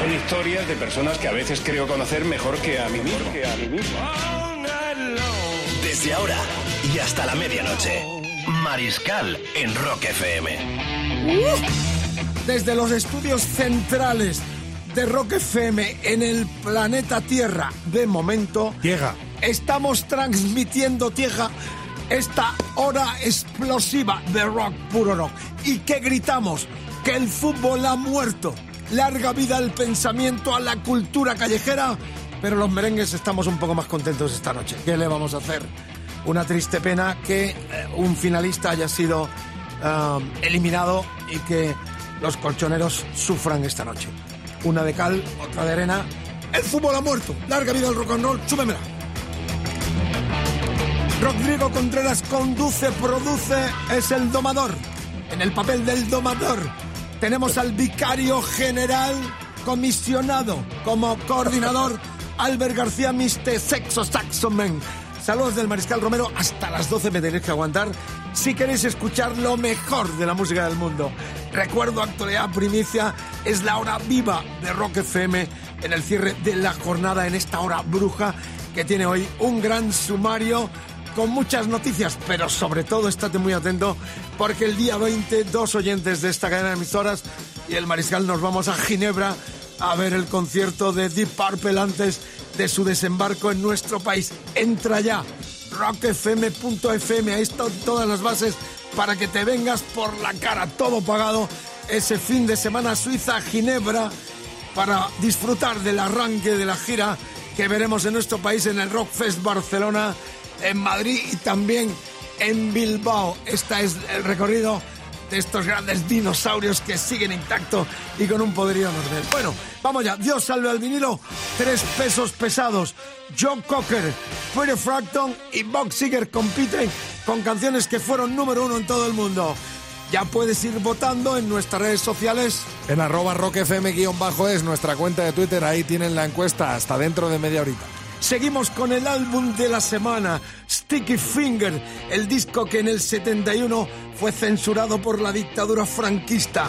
Son historias de personas que a veces creo conocer mejor que a mí mismo. Que a mí mismo. Desde ahora y hasta la medianoche. Mariscal en Rock FM. Desde los estudios centrales de Rock FM en el planeta Tierra, de momento, Llega. estamos transmitiendo Tierra esta hora explosiva de rock, puro rock. ¿Y qué gritamos? Que el fútbol ha muerto. Larga vida al pensamiento, a la cultura callejera. Pero los merengues estamos un poco más contentos esta noche. ¿Qué le vamos a hacer? Una triste pena que eh, un finalista haya sido ah, eliminado y que los colchoneros sufran esta noche. Una de cal, otra de arena. El fútbol ha muerto. Larga vida al rock and roll. Súbemela. Rodrigo Contreras conduce, produce, es el domador. En el papel del domador tenemos al vicario general comisionado como coordinador Albert García Miste, Sexo Saxoman. Saludos del Mariscal Romero, hasta las 12 me tenéis que aguantar si queréis escuchar lo mejor de la música del mundo. Recuerdo, actualidad primicia, es la hora viva de Rock FM en el cierre de la jornada, en esta hora bruja que tiene hoy un gran sumario con muchas noticias, pero sobre todo estate muy atento porque el día 20 dos oyentes de esta cadena de emisoras y el Mariscal nos vamos a Ginebra a ver el concierto de Deep Purple antes de su desembarco en nuestro país. Entra ya rockfm.fm, ahí están todas las bases para que te vengas por la cara, todo pagado ese fin de semana Suiza, Ginebra, para disfrutar del arranque de la gira que veremos en nuestro país en el Rockfest Barcelona, en Madrid y también en Bilbao. Este es el recorrido de estos grandes dinosaurios que siguen intactos y con un poderío enorme. Bueno, vamos ya. Dios salve al vinilo. Tres pesos pesados. John Cocker, Freddie Fracton y Bob Seger compiten con canciones que fueron número uno en todo el mundo. Ya puedes ir votando en nuestras redes sociales. En arroba rockfm-bajo es nuestra cuenta de Twitter. Ahí tienen la encuesta hasta dentro de media horita. Seguimos con el álbum de la semana, Sticky Finger, el disco que en el 71 fue censurado por la dictadura franquista.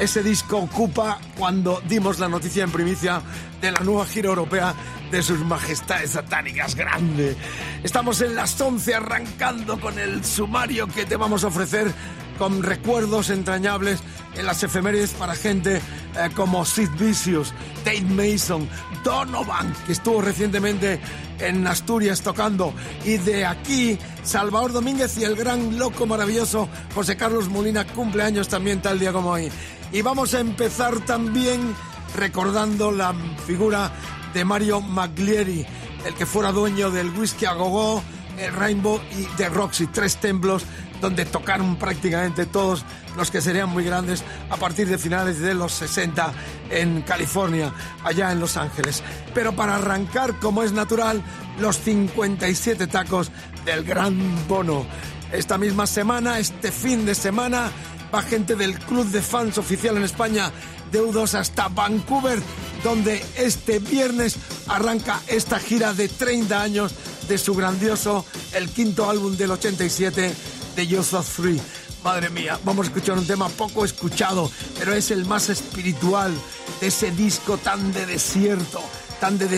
Ese disco ocupa cuando dimos la noticia en primicia de la nueva gira europea de sus majestades satánicas grande. Estamos en las 11 arrancando con el sumario que te vamos a ofrecer con recuerdos entrañables en las efemérides para gente eh, como Sid Vicious, Dave Mason, Donovan, que estuvo recientemente en Asturias tocando, y de aquí Salvador Domínguez y el gran loco maravilloso José Carlos Molina, cumpleaños también tal día como hoy. Y vamos a empezar también recordando la figura de Mario Maglieri, el que fuera dueño del whisky a gogo, el Rainbow y de Roxy, tres templos donde tocaron prácticamente todos los que serían muy grandes a partir de finales de los 60 en California, allá en Los Ángeles. Pero para arrancar, como es natural, los 57 tacos del Gran Bono. Esta misma semana, este fin de semana, va gente del Club de Fans oficial en España de U2 hasta Vancouver, donde este viernes arranca esta gira de 30 años de su grandioso, el quinto álbum del 87 de Youth of Three. Madre mía, vamos a escuchar un tema poco escuchado, pero es el más espiritual de ese disco tan de desierto, tan de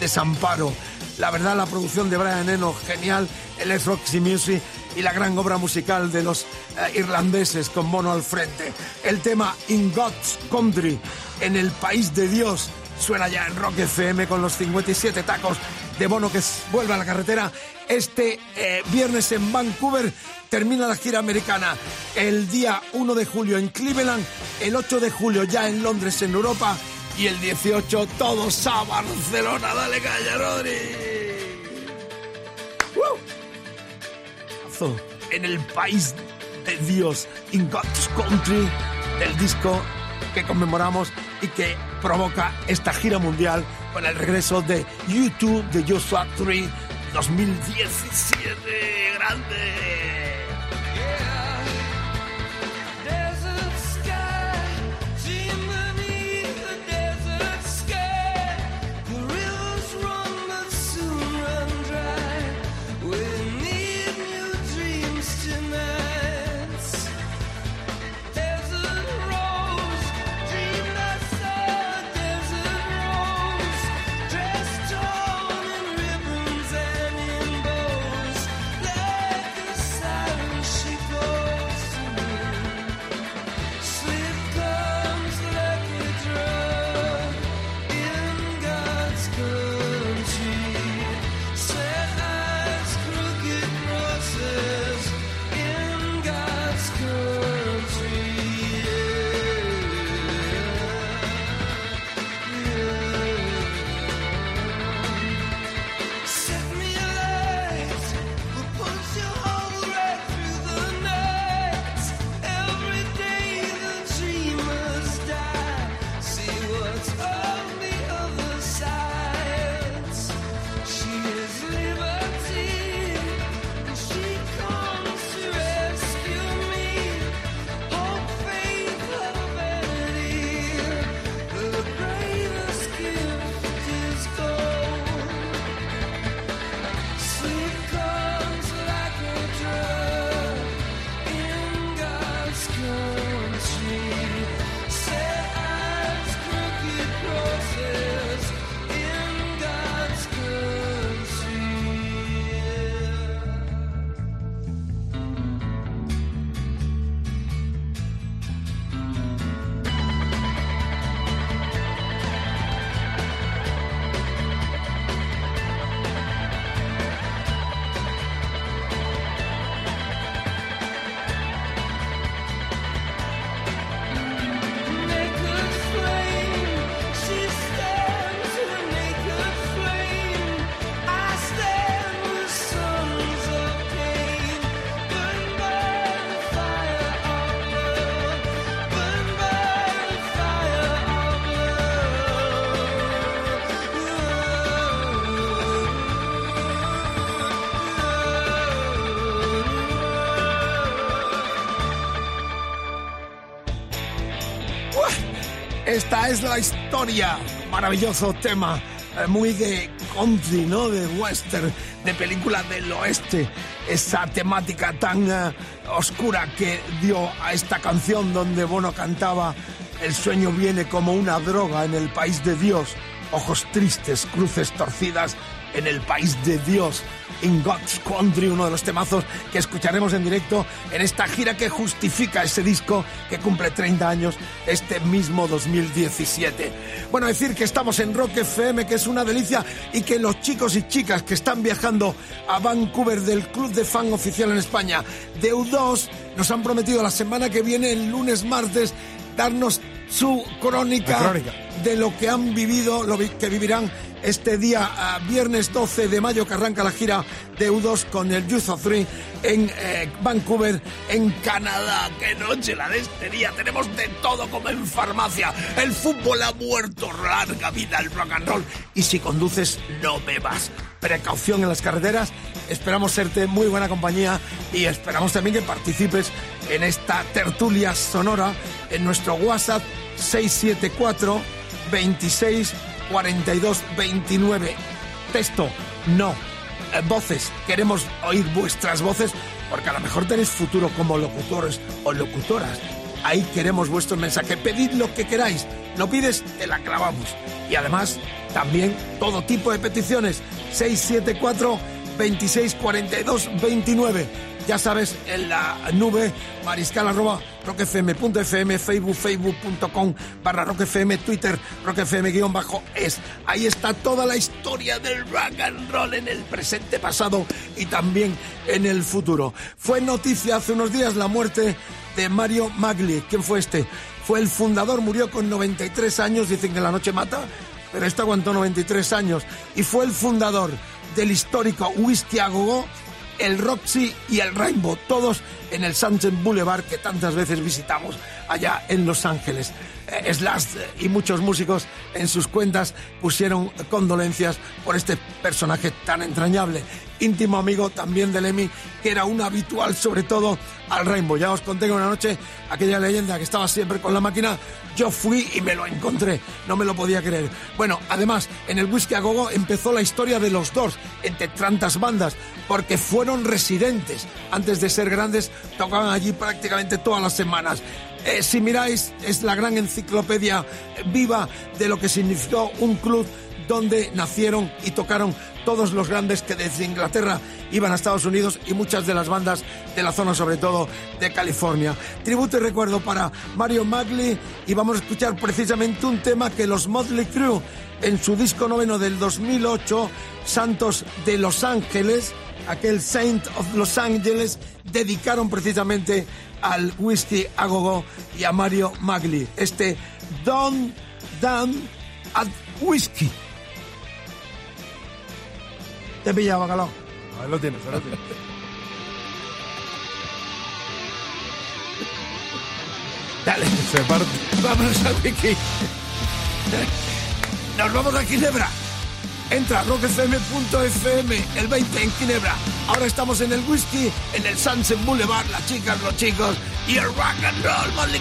desamparo. La verdad, la producción de Brian Eno, genial, el Roxy Music y la gran obra musical de los eh, irlandeses con Mono al frente. El tema In God's Country, en el país de Dios, suena ya en Rock FM con los 57 tacos de Bono que vuelve a la carretera. Este eh, viernes en Vancouver termina la gira americana. El día 1 de julio en Cleveland, el 8 de julio ya en Londres, en Europa, y el 18 todos a Barcelona. Dale calla, Rodri. ¡Woo! Azo, En el país de Dios, In God's Country, del disco que conmemoramos y que provoca esta gira mundial con el regreso de YouTube de Joshua Tree 2017. ¡Grande! Esta es la historia. Maravilloso tema. eh, Muy de country, ¿no? De western, de película del oeste. Esa temática tan eh, oscura que dio a esta canción donde Bono cantaba El sueño viene como una droga en el país de Dios. Ojos tristes, cruces torcidas en el país de Dios. In God's Country, uno de los temazos que escucharemos en directo en esta gira que justifica ese disco que cumple 30 años este mismo 2017. Bueno, decir que estamos en Rock FM, que es una delicia, y que los chicos y chicas que están viajando a Vancouver del Club de Fan Oficial en España, de U2, nos han prometido la semana que viene, el lunes, martes, darnos su crónica, crónica. De lo que han vivido, lo que vivirán este día, ah, viernes 12 de mayo, que arranca la gira de U2 con el Youth of Three en eh, Vancouver, en Canadá. ¡Qué noche la de este día! Tenemos de todo como en farmacia. El fútbol ha muerto, larga vida el rock and roll. Y si conduces, no bebas. Precaución en las carreteras. Esperamos serte muy buena compañía y esperamos también que participes en esta tertulia sonora en nuestro WhatsApp 674 26 42 29. Texto, no. Eh, voces, queremos oír vuestras voces porque a lo mejor tenéis futuro como locutores o locutoras. Ahí queremos vuestro mensaje. Pedid lo que queráis. Lo pides, te la clavamos. Y además, también todo tipo de peticiones. 674 26 42 29. Ya sabes, en la nube mariscal arroba rockfm.fm, facebook, facebook.com barra rockfm, twitter, rockfm guion bajo es. Ahí está toda la historia del rock and roll en el presente, pasado y también en el futuro. Fue noticia hace unos días la muerte de Mario Magli. ¿Quién fue este? Fue el fundador, murió con 93 años, dicen que la noche mata, pero este aguantó 93 años. Y fue el fundador del histórico Whisky el Roxy y el Rainbow, todos en el Sunset Boulevard que tantas veces visitamos allá en Los Ángeles. Eh, Slash y muchos músicos en sus cuentas pusieron condolencias por este personaje tan entrañable. Íntimo amigo también de Lemmy, que era un habitual sobre todo al Rainbow. Ya os conté que una noche aquella leyenda que estaba siempre con la máquina, yo fui y me lo encontré. No me lo podía creer. Bueno, además, en el Whisky a Gogo empezó la historia de los dos, entre tantas bandas, porque fueron residentes. Antes de ser grandes, tocaban allí prácticamente todas las semanas. Eh, si miráis, es la gran enciclopedia viva de lo que significó un club donde nacieron y tocaron todos los grandes que desde Inglaterra iban a Estados Unidos y muchas de las bandas de la zona, sobre todo de California. Tributo y recuerdo para Mario Magli y vamos a escuchar precisamente un tema que los Motley Crue en su disco noveno del 2008, Santos de Los Ángeles, aquel Saint of Los Ángeles, dedicaron precisamente al whisky a gogo y a Mario Magli. Este Don Dan at Whisky. Te pilla, bacalao. Ahí lo tienes, ahí lo tienes. Dale, Se parte. vámonos al wiki. Nos vamos a Ginebra. Entra a rockfm.fm el 20 en Ginebra. Ahora estamos en el whisky, en el Sunset Boulevard, las chicas, los chicos y el rock and roll Motley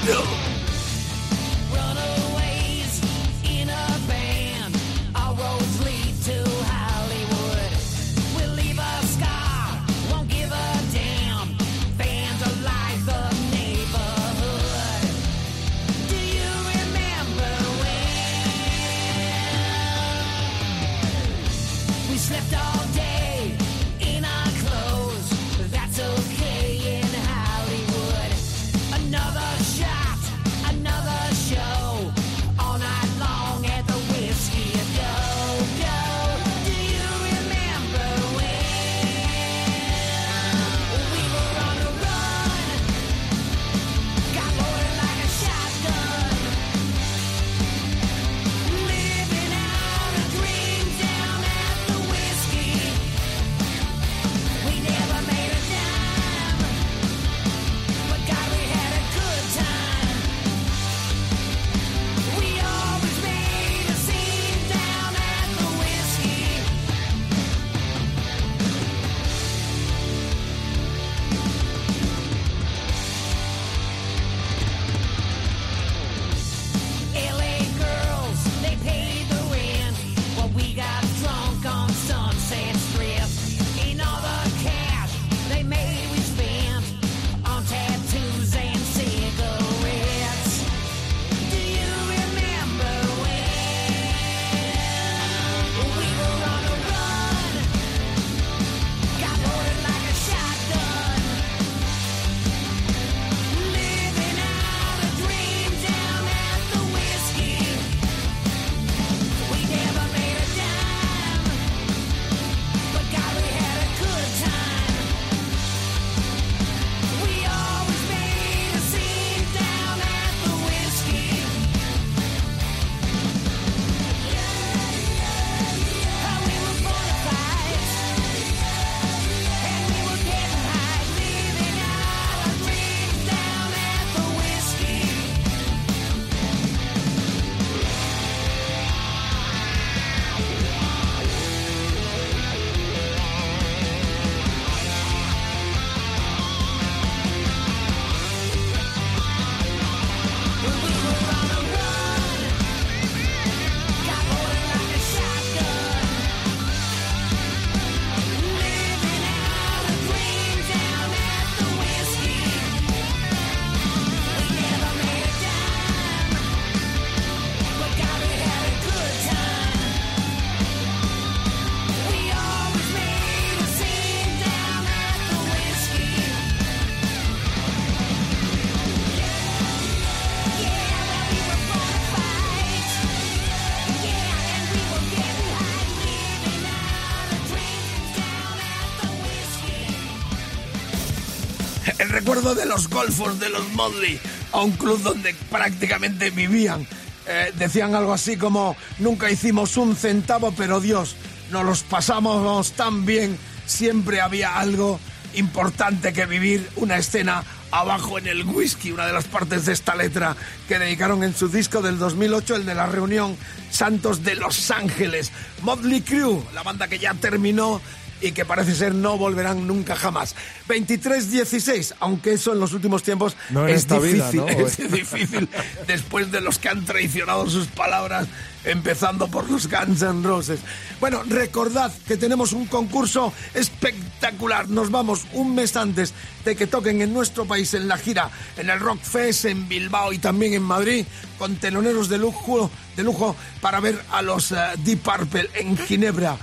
de los golfos de los Motley a un club donde prácticamente vivían. Eh, decían algo así como, nunca hicimos un centavo, pero Dios, nos los pasamos tan bien, siempre había algo importante que vivir, una escena abajo en el whisky, una de las partes de esta letra que dedicaron en su disco del 2008, el de la reunión Santos de Los Ángeles. Motley Crue, la banda que ya terminó y que parece ser no volverán nunca jamás. 23-16, aunque eso en los últimos tiempos No es difícil después de los que han traicionado sus palabras, empezando por los Guns N' Roses. Bueno, recordad que tenemos un concurso espectacular. Nos vamos un mes antes de que toquen en nuestro país en la gira, en el Rock Fest, en Bilbao y también en Madrid, con teloneros de lujo, de lujo para ver a los eh, Deep Purple en Ginebra.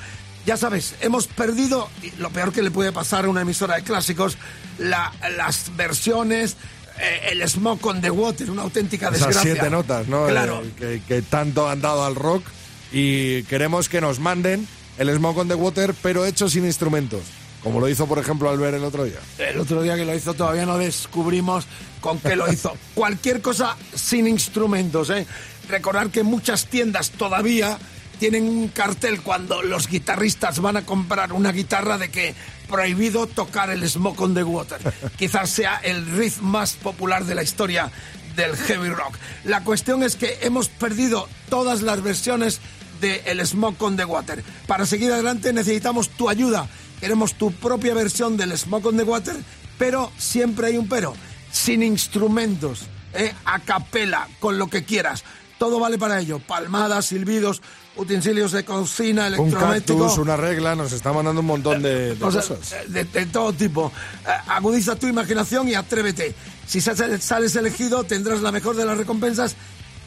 Ya sabes, hemos perdido, lo peor que le puede pasar a una emisora de clásicos, la- las versiones, eh, el Smoke on the Water, una auténtica Esas desgracia. siete notas, ¿no? Claro. Eh, que, que tanto han dado al rock y queremos que nos manden el Smoke on the Water, pero hecho sin instrumentos. Como lo hizo, por ejemplo, Albert el otro día. El otro día que lo hizo todavía no descubrimos con qué lo hizo. Cualquier cosa sin instrumentos, ¿eh? Recordar que muchas tiendas todavía tienen un cartel cuando los guitarristas van a comprar una guitarra de que prohibido tocar el Smoke on the Water. Quizás sea el riff más popular de la historia del heavy rock. La cuestión es que hemos perdido todas las versiones de el Smoke on the Water. Para seguir adelante necesitamos tu ayuda. Queremos tu propia versión del Smoke on the Water, pero siempre hay un pero. Sin instrumentos, ¿eh? a capela, con lo que quieras. Todo vale para ello. Palmadas, silbidos, utensilios de cocina, Un electrodoméstico. cactus, una regla, nos está mandando un montón de, de O sea, cosas. de, de todo tipo. Eh, agudiza tu imaginación y atrévete. Si sales, sales elegido, tendrás la mejor de las recompensas.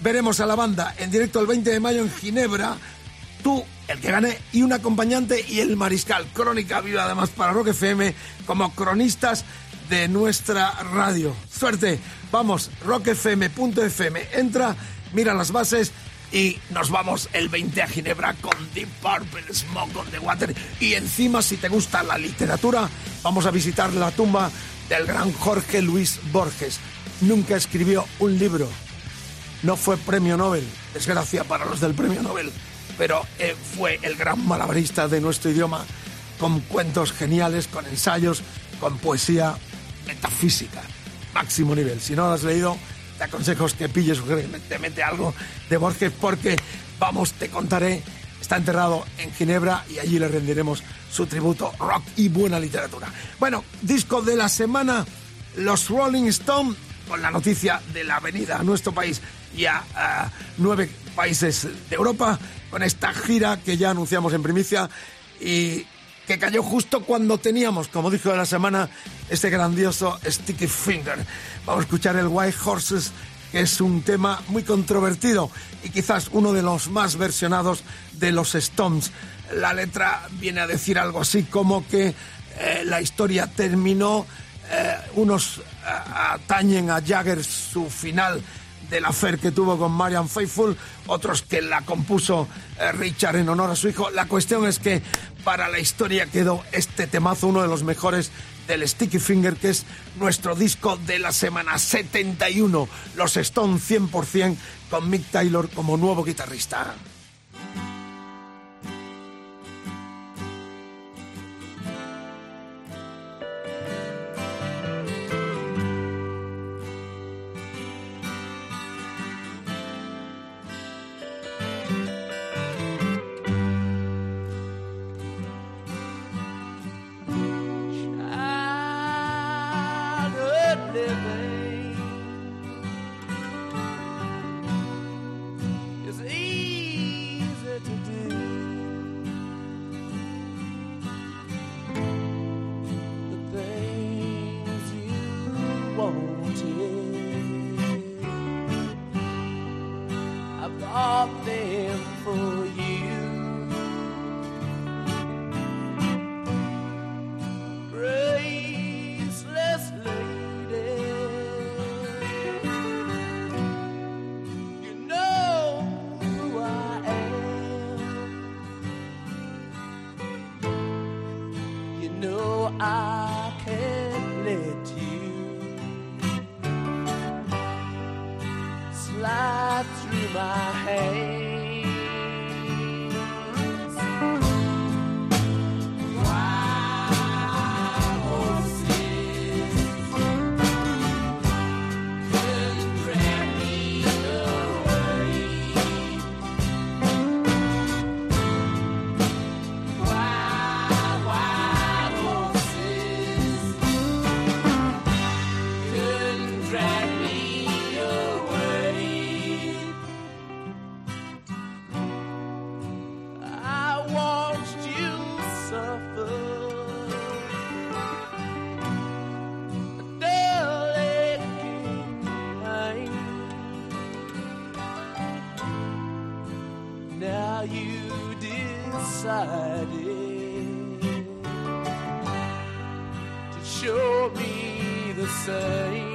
Veremos a la banda en directo el 20 de mayo en Ginebra. Tú, el que gane, y un acompañante y el mariscal. Crónica viva además para Rock FM como cronistas de nuestra radio. Suerte. Vamos, rockfm.fm. Entra, mira las bases y nos vamos el 20 a Ginebra con Deep Purple, Smoke on the Water. Y encima, si te gusta la literatura, vamos a visitar la tumba del gran Jorge Luis Borges. Nunca escribió un libro. No fue premio Nobel, desgracia para los del premio Nobel, pero eh, fue el gran malabarista de nuestro idioma, con cuentos geniales, con ensayos, con poesía metafísica, máximo nivel. Si no lo has leído, te aconsejo que pilles urgentemente algo de Borges, porque, vamos, te contaré, está enterrado en Ginebra y allí le rendiremos su tributo rock y buena literatura. Bueno, disco de la semana, los Rolling Stone con la noticia de la venida a nuestro país y a, nueve países de Europa, con esta gira que ya anunciamos en primicia y que cayó justo cuando teníamos, como dijo de la semana, este grandioso Sticky Finger. Vamos a escuchar el White Horses, que es un tema muy controvertido y quizás uno de los más versionados de los Stones. La letra viene a decir algo así como que eh, la historia terminó, eh, unos eh, atañen a Jagger su final del affair que tuvo con Marian Faithful, otros que la compuso Richard en honor a su hijo. La cuestión es que para la historia quedó este temazo, uno de los mejores del Sticky Finger, que es nuestro disco de la semana 71, los Stone 100% con Mick Taylor como nuevo guitarrista. you decided to show me the same.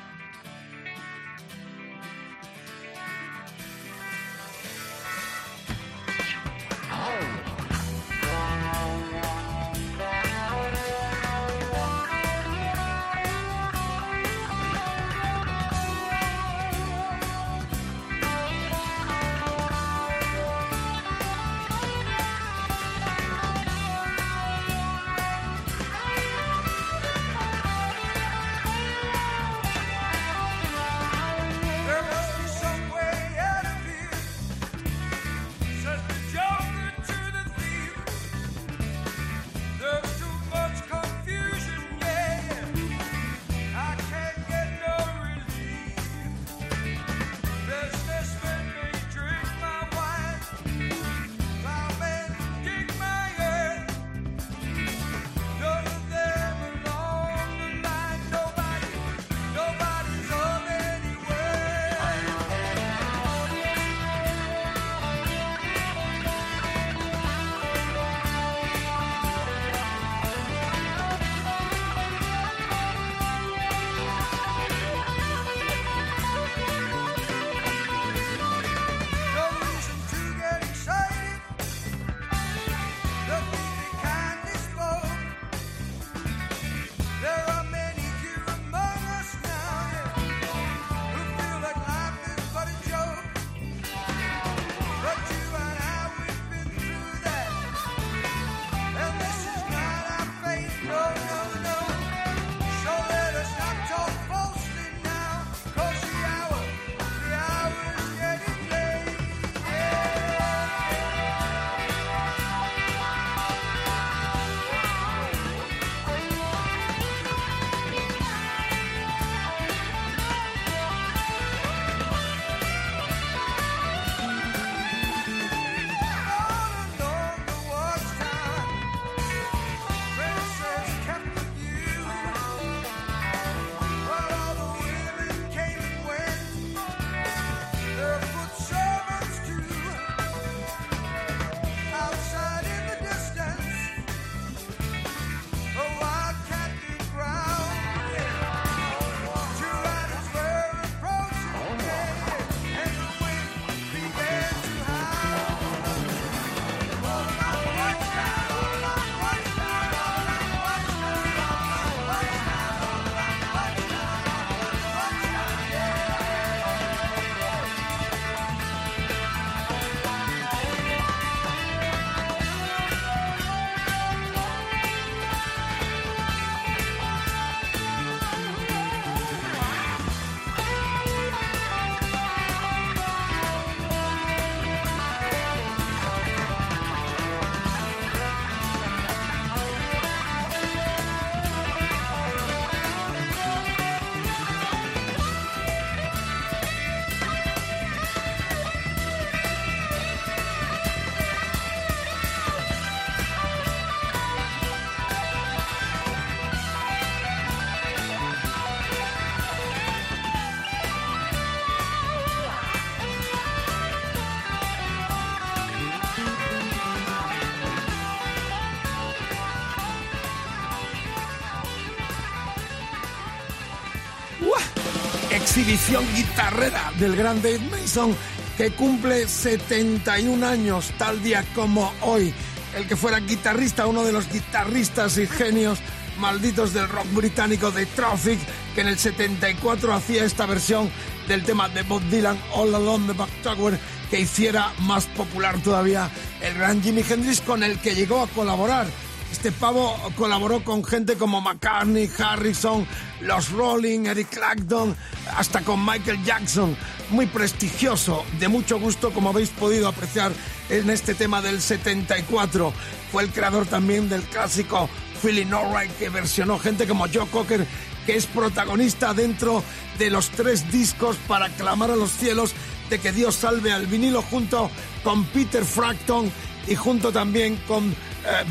Exhibición guitarrera del gran Dave Mason que cumple 71 años tal día como hoy. El que fuera guitarrista, uno de los guitarristas y genios malditos del rock británico de Traffic, que en el 74 hacía esta versión del tema de Bob Dylan, All Alone the Back Tower, que hiciera más popular todavía el gran Jimi Hendrix, con el que llegó a colaborar. Este pavo colaboró con gente como McCartney, Harrison, los Rolling, Eric Clapton, hasta con Michael Jackson. Muy prestigioso, de mucho gusto, como habéis podido apreciar en este tema del 74. Fue el creador también del clásico Feeling Alright, que versionó gente como Joe Cocker, que es protagonista dentro de los tres discos para clamar a los cielos de que Dios salve al vinilo junto con Peter Frampton y junto también con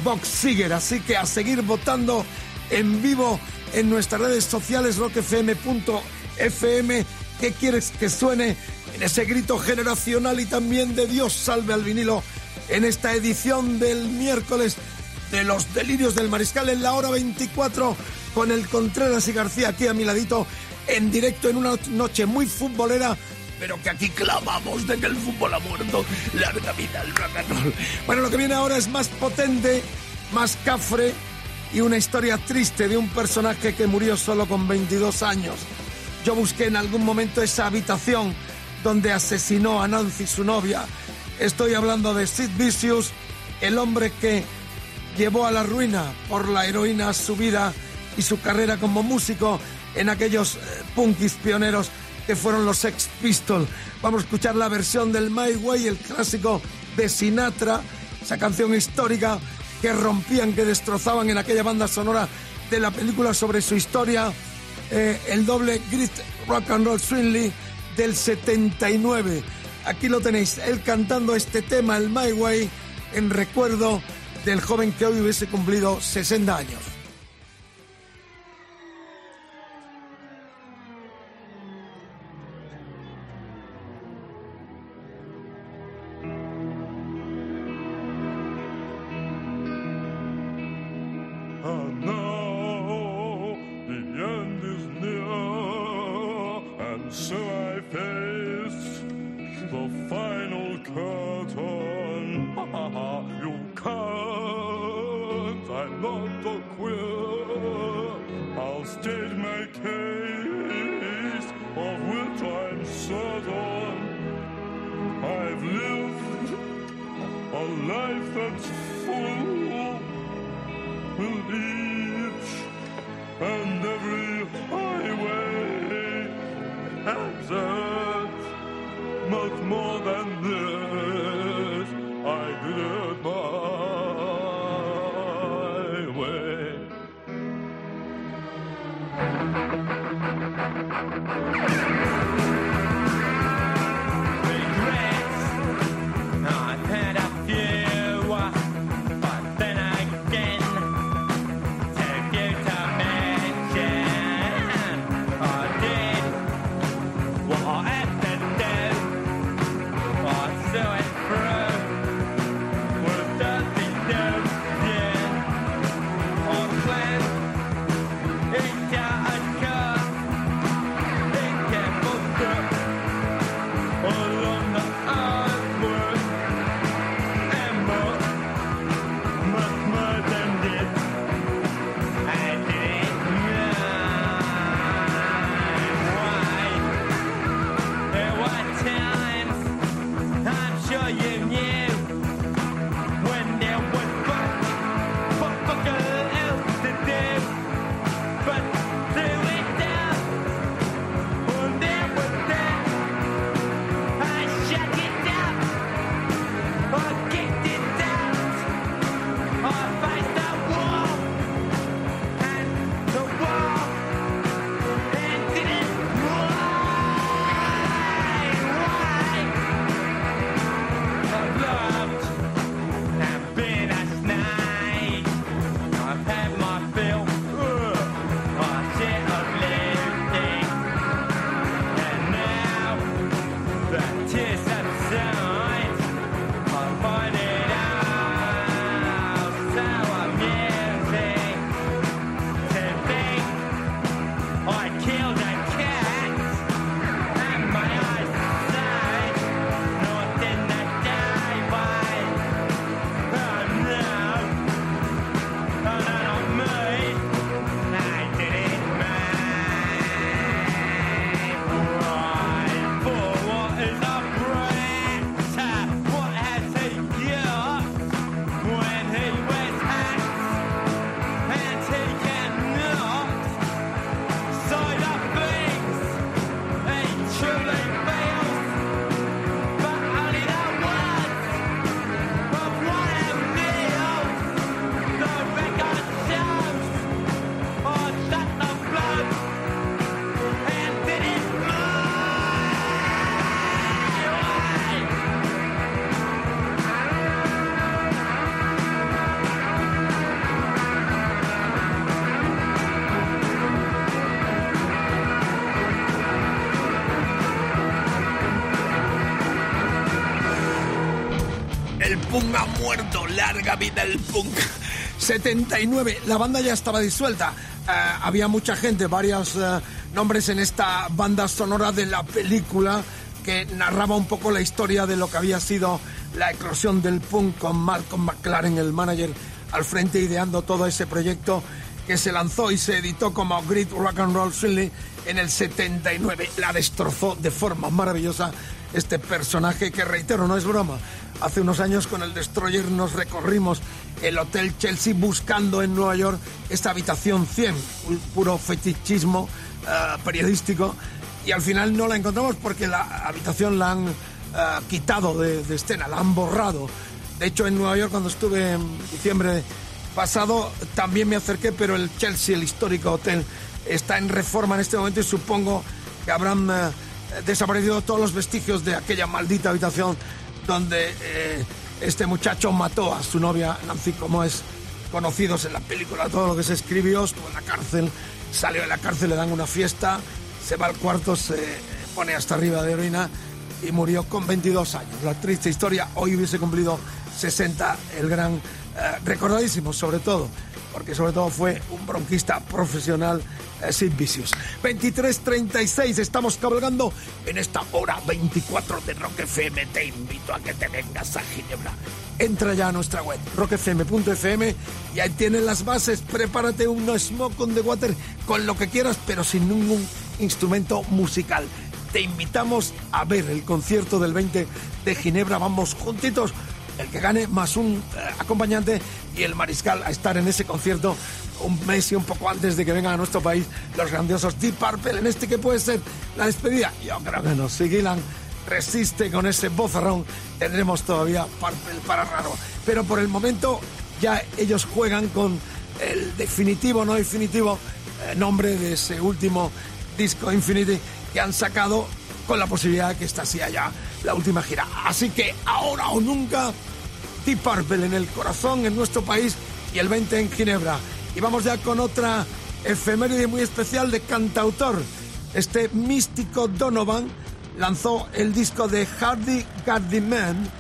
Box Seger. Así que a seguir votando en vivo en nuestras redes sociales rockfm.fm. ¿Qué quieres que suene en ese grito generacional y también de Dios salve al vinilo en esta edición del miércoles de los delirios del mariscal en la hora 24 con el Contreras y García aquí a mi ladito en directo en una noche muy futbolera pero que aquí clamamos de que el fútbol ha muerto. Larga vida el rock and roll. Bueno, lo que viene ahora es más potente, más cafre y una historia triste de un personaje que murió solo con 22 años. Yo busqué en algún momento esa habitación donde asesinó a Nancy, su novia. Estoy hablando de Sid Vicious, el hombre que llevó a la ruina por la heroína su vida y su carrera como músico en aquellos eh, punkis pioneros que fueron los Sex Pistols. Vamos a escuchar la versión del My Way, el clásico de Sinatra, esa canción histórica que rompían, que destrozaban en aquella banda sonora de la película sobre su historia, eh, el doble Grit Rock and Roll Swinley del 79. Aquí lo tenéis, él cantando este tema, el My Way, en recuerdo del joven que hoy hubiese cumplido 60 años. Muerto, larga vida el punk. 79, la banda ya estaba disuelta. Eh, había mucha gente, varios eh, nombres en esta banda sonora de la película que narraba un poco la historia de lo que había sido la eclosión del punk con Malcolm McLaren, el manager, al frente ideando todo ese proyecto que se lanzó y se editó como Great Rock and Roll Swinley en el 79. La destrozó de forma maravillosa este personaje que, reitero, no es broma. Hace unos años con el Destroyer nos recorrimos el Hotel Chelsea buscando en Nueva York esta habitación 100, un puro fetichismo eh, periodístico, y al final no la encontramos porque la habitación la han eh, quitado de, escena, la han borrado. De hecho, en Nueva York, cuando estuve en diciembre pasado, también me acerqué, pero el Chelsea, el histórico hotel, está en reforma en este momento y supongo que habrán eh, desaparecido todos los vestigios de aquella maldita habitación donde eh, este muchacho mató a su novia Nancy, como es conocidos en la película, todo lo que se escribió, estuvo en la cárcel, salió de la cárcel, le dan una fiesta, se va al cuarto, se pone hasta arriba de orina y murió con 22 años. La triste historia, hoy hubiese cumplido 60, el gran, eh, recordadísimo sobre todo, porque sobre todo fue un bronquista profesional eh, Sid Vicious. 23.36, estamos cabalgando en esta hora 24 de Rock FM. Te invito a que te vengas a Ginebra. Entra ya a nuestra web, rockfm.fm, y ahí tienes las bases. Prepárate un smoke on the water con lo que quieras, pero sin ningún instrumento musical. Te invitamos a ver el concierto del 20 de Ginebra. Vamos juntitos el que gane más un eh, acompañante y el mariscal a estar en ese concierto un mes y un poco antes de que vengan a nuestro país los grandiosos Deep Purple en este que puede ser la despedida. Yo creo que no. Si resiste con ese bozarrón, tendremos todavía Purple para raro. Pero por el momento ya ellos juegan con el definitivo, no definitivo, eh, nombre de ese último disco Infinity que han sacado con la posibilidad de que esta sea ya la última gira. Así que ahora o nunca, Deep Purple en el corazón, en nuestro país, y el 20 en Ginebra. Y vamos ya con otra efeméride muy especial de cantautor. Este místico Donovan lanzó el disco de Hardy Gardy Man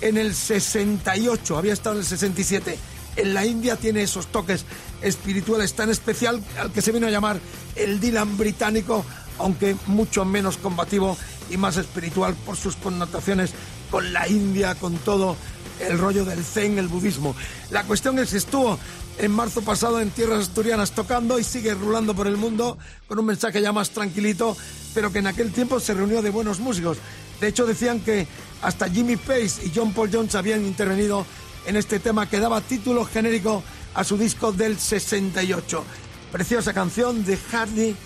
en el 68, había estado en el 67. En la India tiene esos toques espirituales tan especial al que se vino a llamar el Dylan británico, aunque mucho menos combativo y más espiritual por sus connotaciones con la India, con todo el rollo del zen, el budismo. La cuestión es estuvo en marzo pasado en tierras asturianas tocando y sigue rulando por el mundo con un mensaje ya más tranquilito, pero que en aquel tiempo se reunió de buenos músicos. De hecho decían que hasta Jimmy Page y John Paul Jones habían intervenido en este tema que daba título genérico a su disco del 68. Preciosa canción de Hardy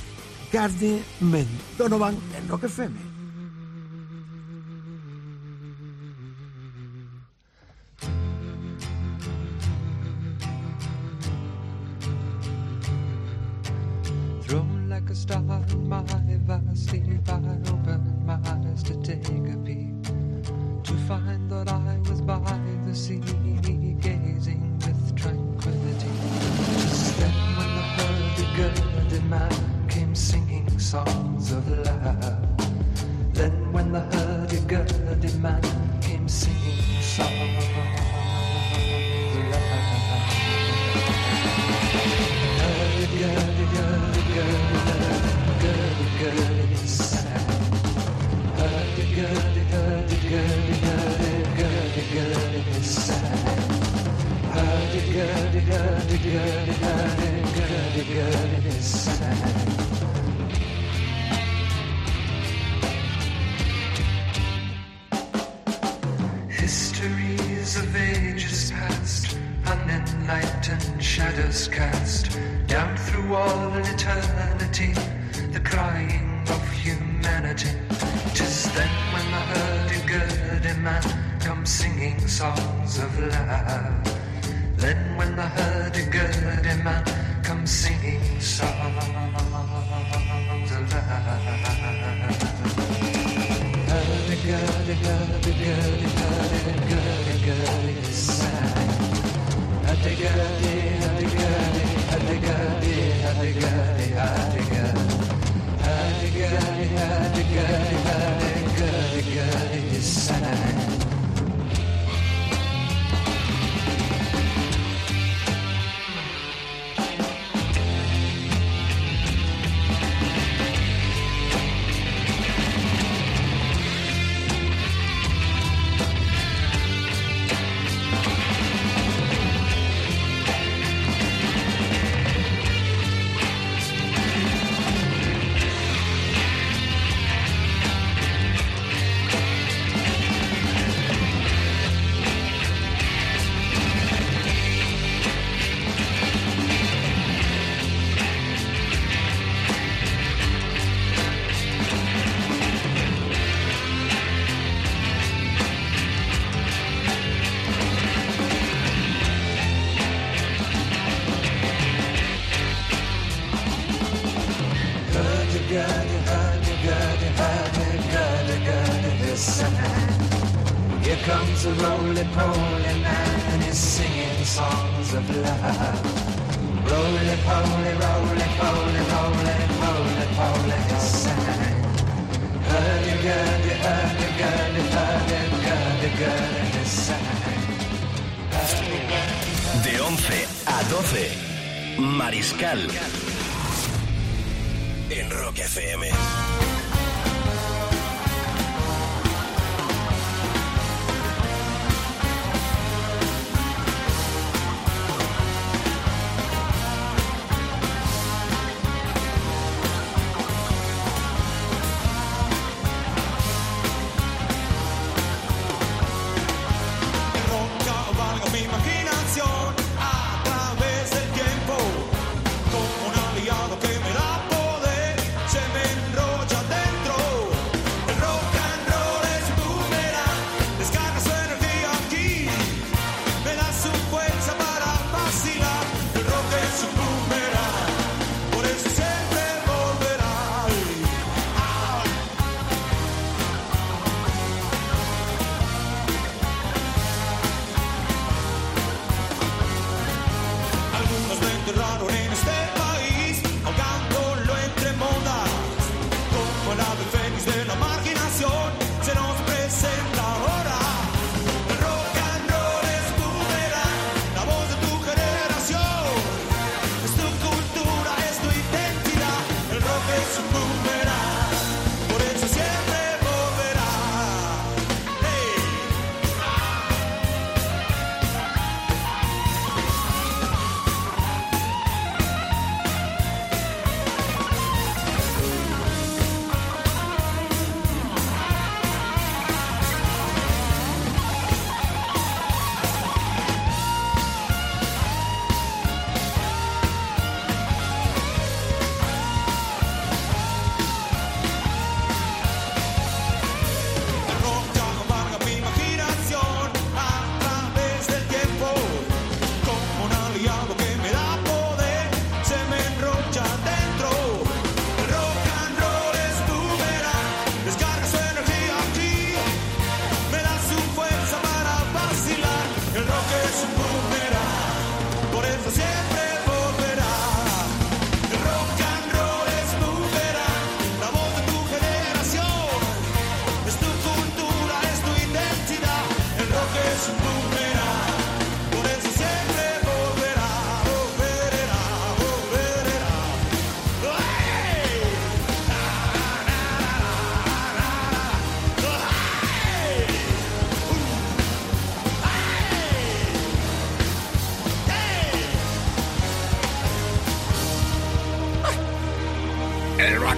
Gardy Men. Donovan en Rock FM. A star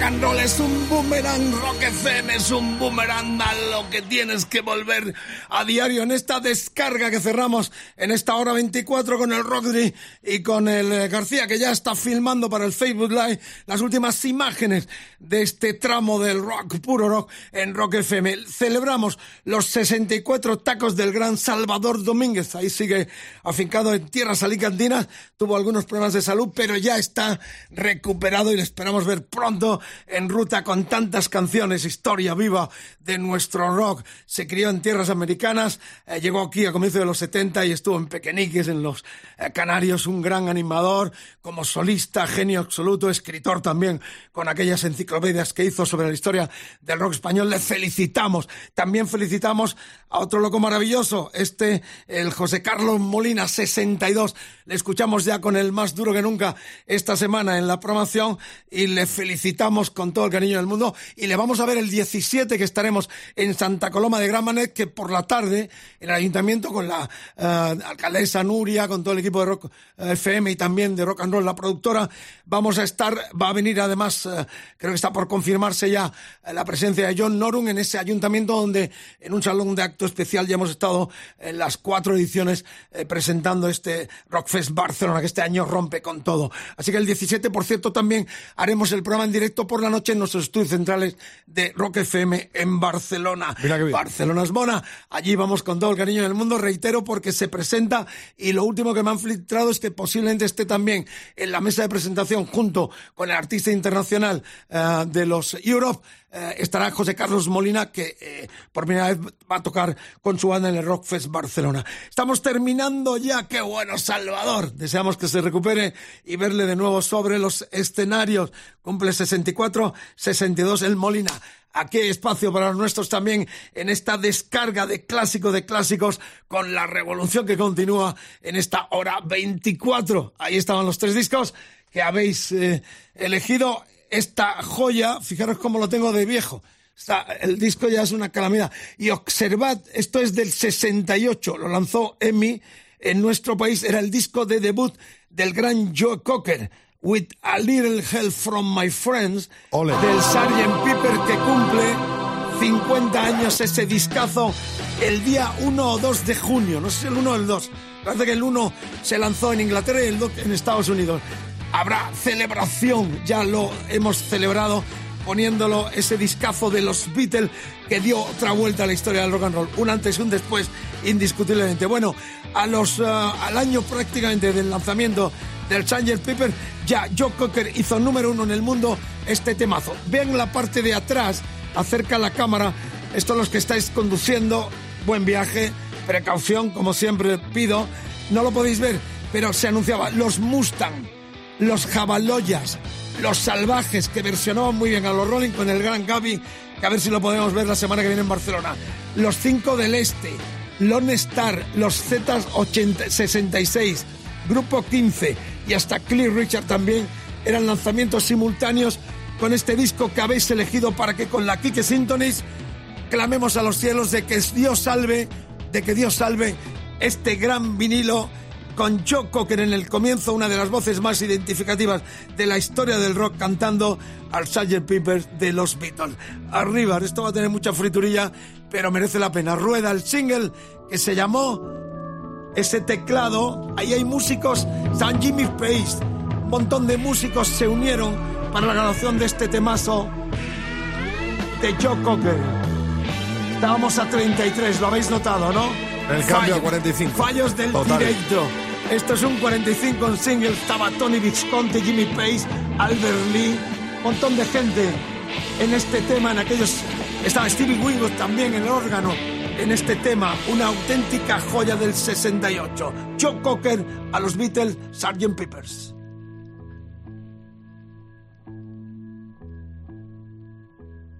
and roll es un boomerang, rock FM es un boomerang, a lo que tienes que volver a diario en esta descarga que cerramos en esta hora 24 con el Rodri y con el eh, García que ya está filmando para el Facebook Live las últimas imágenes de este tramo del rock, puro rock en Rock FM. Celebramos los 64 tacos del gran Salvador Domínguez, ahí sigue afincado en tierras alicantinas, tuvo algunos problemas de salud, pero ya está recuperado y le esperamos ver pronto en ruta con tantas canciones, historia viva de nuestro rock. Se crió en tierras americanas, eh, llegó aquí a comienzos de los 70 y estuvo en Pequeñiques, en los eh, Canarios, un gran animador, como solista, genio absoluto, escritor también, con aquellas enciclopedias que hizo sobre la historia del rock español. Le felicitamos. También felicitamos a otro loco maravilloso, este, el José Carlos Molina, 62. Le escuchamos ya con el más duro que nunca esta semana en la promoción y le felicitamos con todo el cariño del mundo y le vamos a ver el 17 que estaremos en Santa Coloma de Gramanet que por la tarde en el ayuntamiento con la eh, alcaldesa Nuria, con todo el equipo de Rock eh, FM y también de Rock and Roll, la productora, vamos a estar, va a venir además, eh, creo que está por confirmarse ya eh, la presencia de John Norum en ese ayuntamiento donde en un salón de acto especial ya hemos estado en las cuatro ediciones presentando este Rockfest Barcelona que este año rompe con todo. Así que el 17, por cierto, también haremos el programa en directo por la noche en nuestros estudios centrales de Rock FM en Barcelona. Barcelona es mona. Allí vamos con todo el cariño del mundo, reitero, porque se presenta y lo último que me han filtrado es que posiblemente esté también en la mesa de presentación junto con el artista internacional eh, de los Europe, eh, estará José Carlos Molina, que eh, por primera vez va a tocar con su banda en el Rockfest Barcelona. Estamos terminando ya, qué bueno, Salvador. Deseamos que se recupere y verle de nuevo sobre los escenarios. Cumple 64, 62 el Molina. Aquí hay espacio para los nuestros también en esta descarga de clásico de clásicos con la revolución que continúa en esta hora 24. Ahí estaban los tres discos que habéis eh, elegido. Esta joya, fijaros cómo lo tengo de viejo. Está, el disco ya es una calamidad. Y observad, esto es del 68, lo lanzó Emmy en nuestro país. Era el disco de debut del gran Joe Cocker. With a Little Help from My Friends, del Sgt. Pepper que cumple 50 años ese discazo el día 1 o 2 de junio. No sé si el 1 o el 2. Parece que el 1 se lanzó en Inglaterra y el 2 en Estados Unidos. Habrá celebración, ya lo hemos celebrado poniéndolo ese discazo de los Beatles que dio otra vuelta a la historia del rock and roll. Un antes y un después, indiscutiblemente. Bueno, a los, uh, al año prácticamente del lanzamiento del Sgt. Pepper, ya Joe Cocker hizo número uno en el mundo este temazo. Vean la parte de atrás, acerca la cámara. Esto los que estáis conduciendo, buen viaje, precaución, como siempre pido. No lo podéis ver, pero se anunciaba los Mustang, los Jabaloyas, los Salvajes, que versionaban muy bien a los Rolling con el gran Gaby, que a ver si lo podemos ver la semana que viene en Barcelona. Los Cinco del Este, Lone Star, los Z66, Grupo 15 y hasta Cliff Richard también eran lanzamientos simultáneos con este disco que habéis elegido para que con la Kike Symphonies clamemos a los cielos de que Dios salve, de que Dios salve este gran vinilo con Joe Cocker en el comienzo, una de las voces más identificativas de la historia del rock cantando al Sgt. Pepper de los Beatles. Arriba, esto va a tener mucha friturilla, pero merece la pena. Rueda el single que se llamó ese teclado, ahí hay músicos, San Jimmy Page, un montón de músicos se unieron para la grabación de este temazo de Joe Cocker. Estábamos a 33, lo habéis notado, ¿no? El cambio a 45. Fallos del Total. directo. Esto es un 45 en single. Estaba Tony Visconti, Jimmy Page, Albert Lee, un montón de gente en este tema, en aquellos... Estaba Stevie Winwood también en el órgano en este tema, una auténtica joya del 68. Joe Cocker a los Beatles, Sgt. Peppers.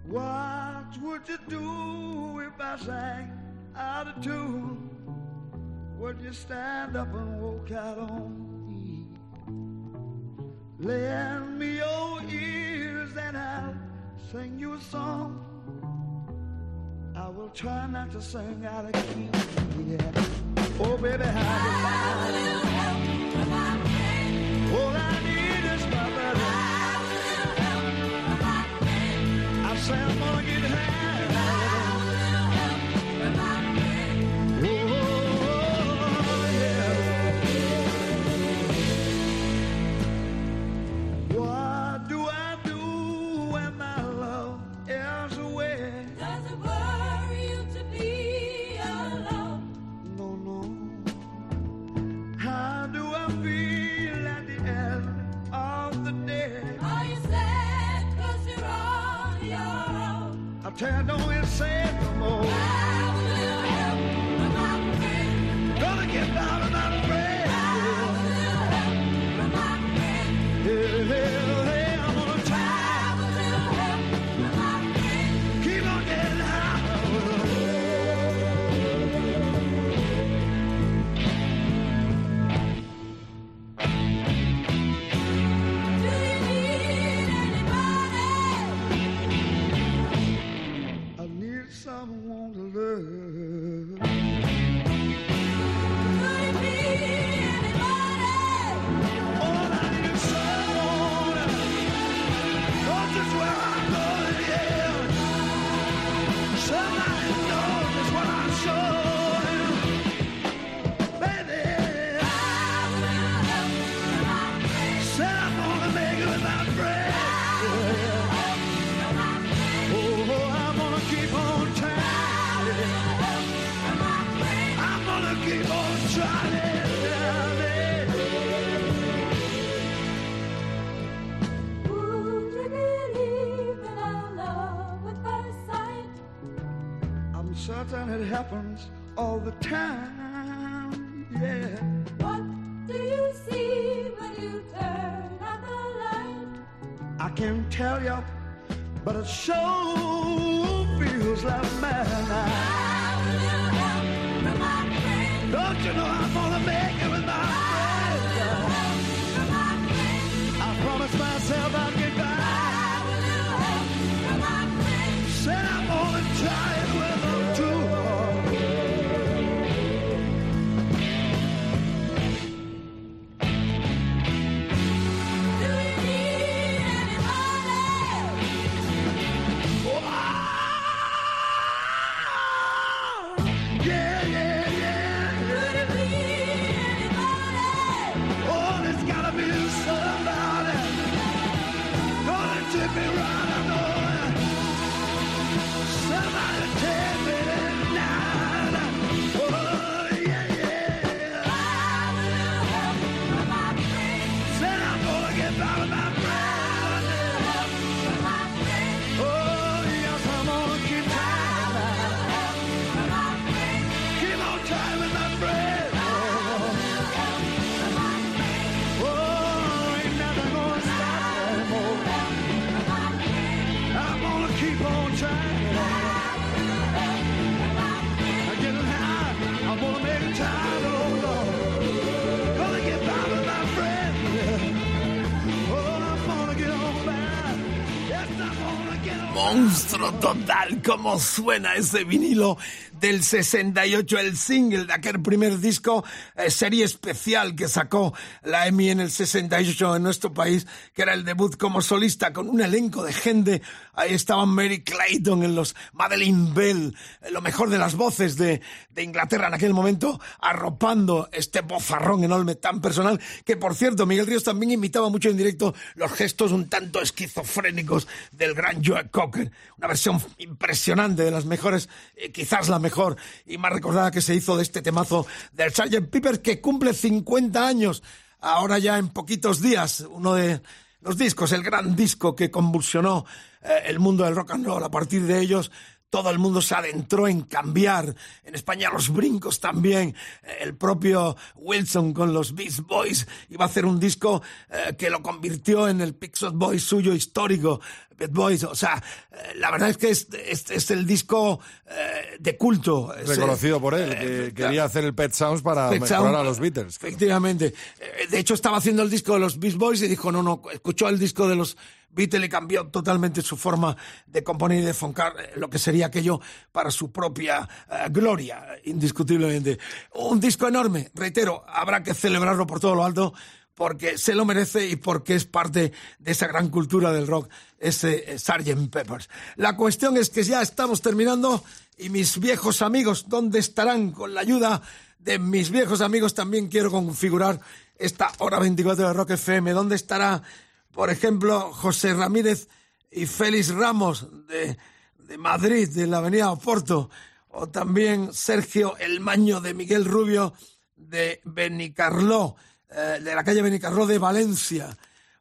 What would you do if I sang out of tune? Would you stand up and walk out on me? Lend me your ears and I'll sing you a song. I will try not to sing out of key. Yeah. Oh, baby, how do you All I need is my brother. I say I'm gonna get high. said cómo suena ese vinilo del 68, el single de aquel primer disco, serie especial que sacó la EMI en el 68 en nuestro país, que era el debut como solista con un elenco de gente. Ahí estaban Mary Clayton en los Madeleine Bell, eh, lo mejor de las voces de, de Inglaterra en aquel momento, arropando este bozarrón enorme tan personal, que por cierto, Miguel Ríos también imitaba mucho en directo los gestos un tanto esquizofrénicos del gran Joe Cocker. Una versión impresionante de las mejores, eh, quizás la mejor y más recordada que se hizo de este temazo del Sgt. Que cumple 50 años ahora ya en poquitos días. Uno de los discos, el gran disco que convulsionó eh, el mundo del rock and roll. A partir de ellos todo el mundo se adentró en cambiar. En España los brincos también. El propio Wilson con los Beast Boys iba a hacer un disco eh, que lo convirtió en el Pixel Boys suyo histórico. Beat Boys, o sea, eh, la verdad es que es, es- es el disco eh, de culto. Reconocido por él, que quería hacer el Pet Sounds para Pet mejorar Sound. a los Beatles. Efectivamente. De hecho, estaba haciendo el disco de los Beast Boys y dijo, no, no, escuchó el disco de los Beatles y cambió totalmente su forma de componer y de foncar eh, lo que sería aquello para su propia eh, gloria, indiscutiblemente. Un disco enorme, reitero, habrá que celebrarlo por todo lo alto porque se lo merece y porque es parte de esa gran cultura del rock, ese eh, Sgt. Peppers. La cuestión es que ya estamos terminando y mis viejos amigos, ¿dónde estarán con la ayuda de mis viejos amigos? También quiero configurar esta hora 24 de Rock FM. ¿Dónde estará, por ejemplo, José Ramírez y Félix Ramos de, Madrid, de la Avenida Oporto? O también Sergio El Maño de Miguel Rubio de Benicarló, eh, de la calle Benicarló de Valencia.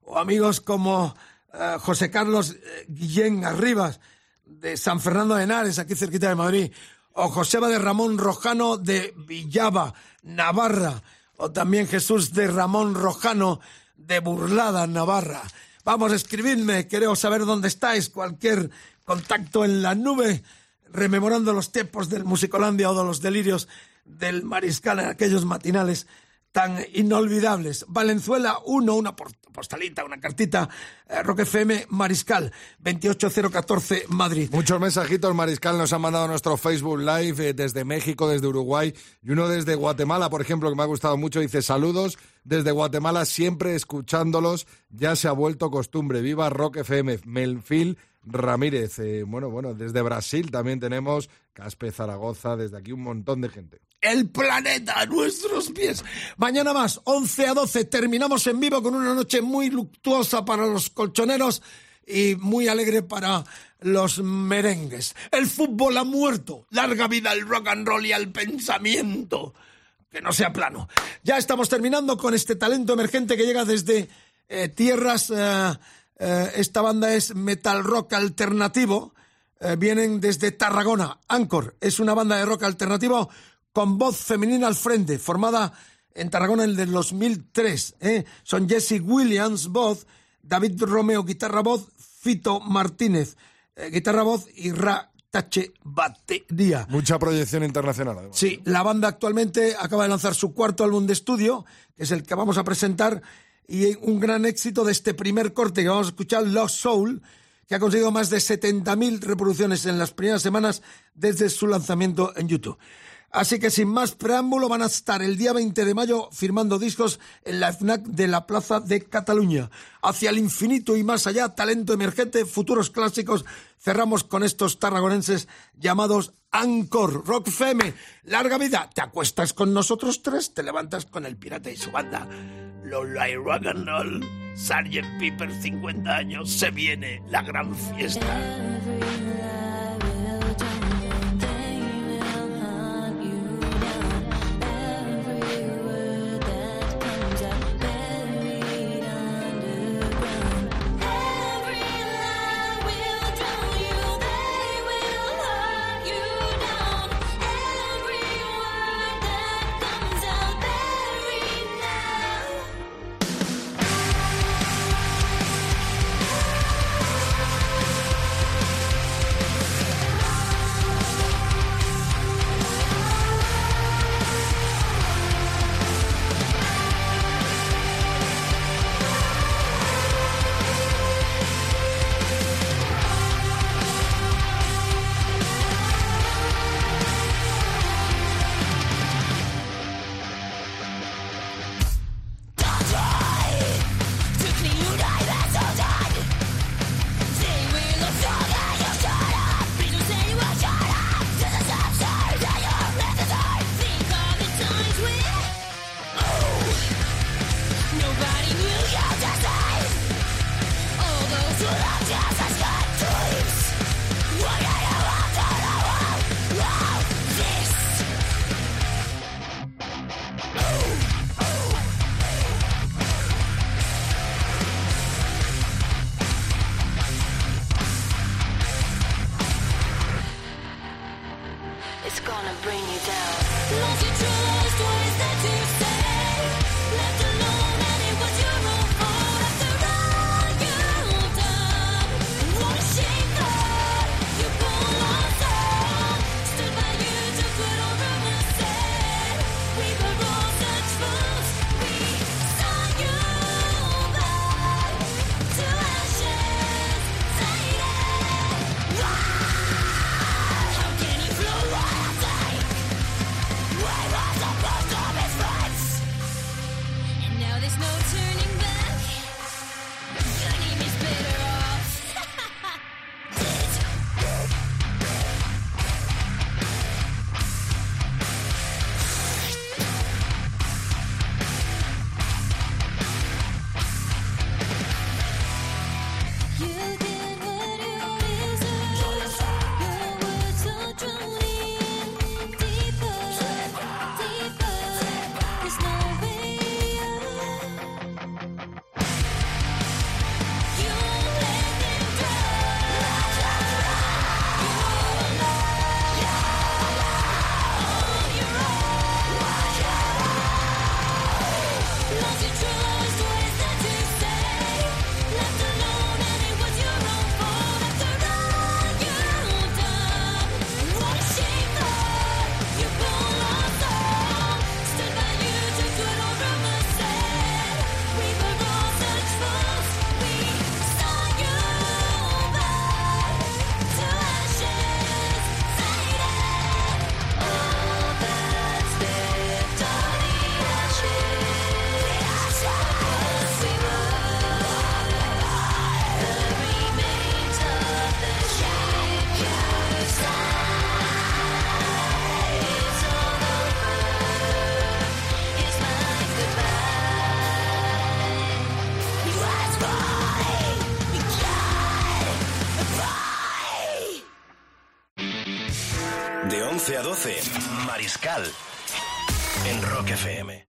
O amigos como eh, José Carlos eh, Guillén Arribas de San Fernando de Henares, aquí cerquita de Madrid. O Joseba de Ramón Rojano de Villaba, Navarra. O también Jesús de Ramón Rojano de Burlada, Navarra. Vamos, escribidme, queremos saber dónde estáis. Cualquier contacto en la nube, rememorando los tiempos del Musicolandia o de los delirios del Mariscal en aquellos matinales tan inolvidables. Valenzuela 1, una postalita, una cartita, eh, Rock FM Mariscal, 28014 Madrid. Muchos mensajitos, Mariscal, nos han mandado nuestro Facebook Live eh, desde México, desde Uruguay y uno desde Guatemala, por ejemplo, que me ha gustado mucho. Dice, saludos desde Guatemala, siempre escuchándolos, ya se ha vuelto costumbre. Viva Rock FM, Melfil Ramírez. Eh, bueno, bueno, desde Brasil también tenemos Caspe Zaragoza, desde aquí un montón de gente. El planeta a nuestros pies. Mañana más, 11 a 12, terminamos en vivo con una noche muy luctuosa para los colchoneros y muy alegre para los merengues. El fútbol ha muerto. Larga vida al rock and roll y al pensamiento. Que no sea plano. Ya estamos terminando con este talento emergente que llega desde eh, tierras. eh, eh, esta banda es metal rock alternativo. vienen desde Tarragona. Anchor es una banda de rock alternativo con voz femenina al frente, formada en Tarragona en el 2003. ¿eh? Son Jesse Williams, voz, David Romeo, guitarra, voz, Fito Martínez, eh, guitarra, voz y Ra Tache batería. Mucha proyección internacional, además. Sí, la banda actualmente acaba de lanzar su cuarto álbum de estudio, que es el que vamos a presentar, y un gran éxito de este primer corte que vamos a escuchar, Lost Soul, que ha conseguido más de 70.000 reproducciones en las primeras semanas desde su lanzamiento en YouTube. Así que sin más preámbulo van a estar el día 20 de mayo firmando discos en la FNAC de la Plaza de Cataluña. Hacia el infinito y más allá, talento emergente, futuros clásicos. Cerramos con estos tarragonenses llamados Ancor, Rock FM, larga vida. Te acuestas con nosotros tres, te levantas con el pirata y su banda. Lola y Rock and Roll, Sgt. Piper 50 años, se viene la gran fiesta.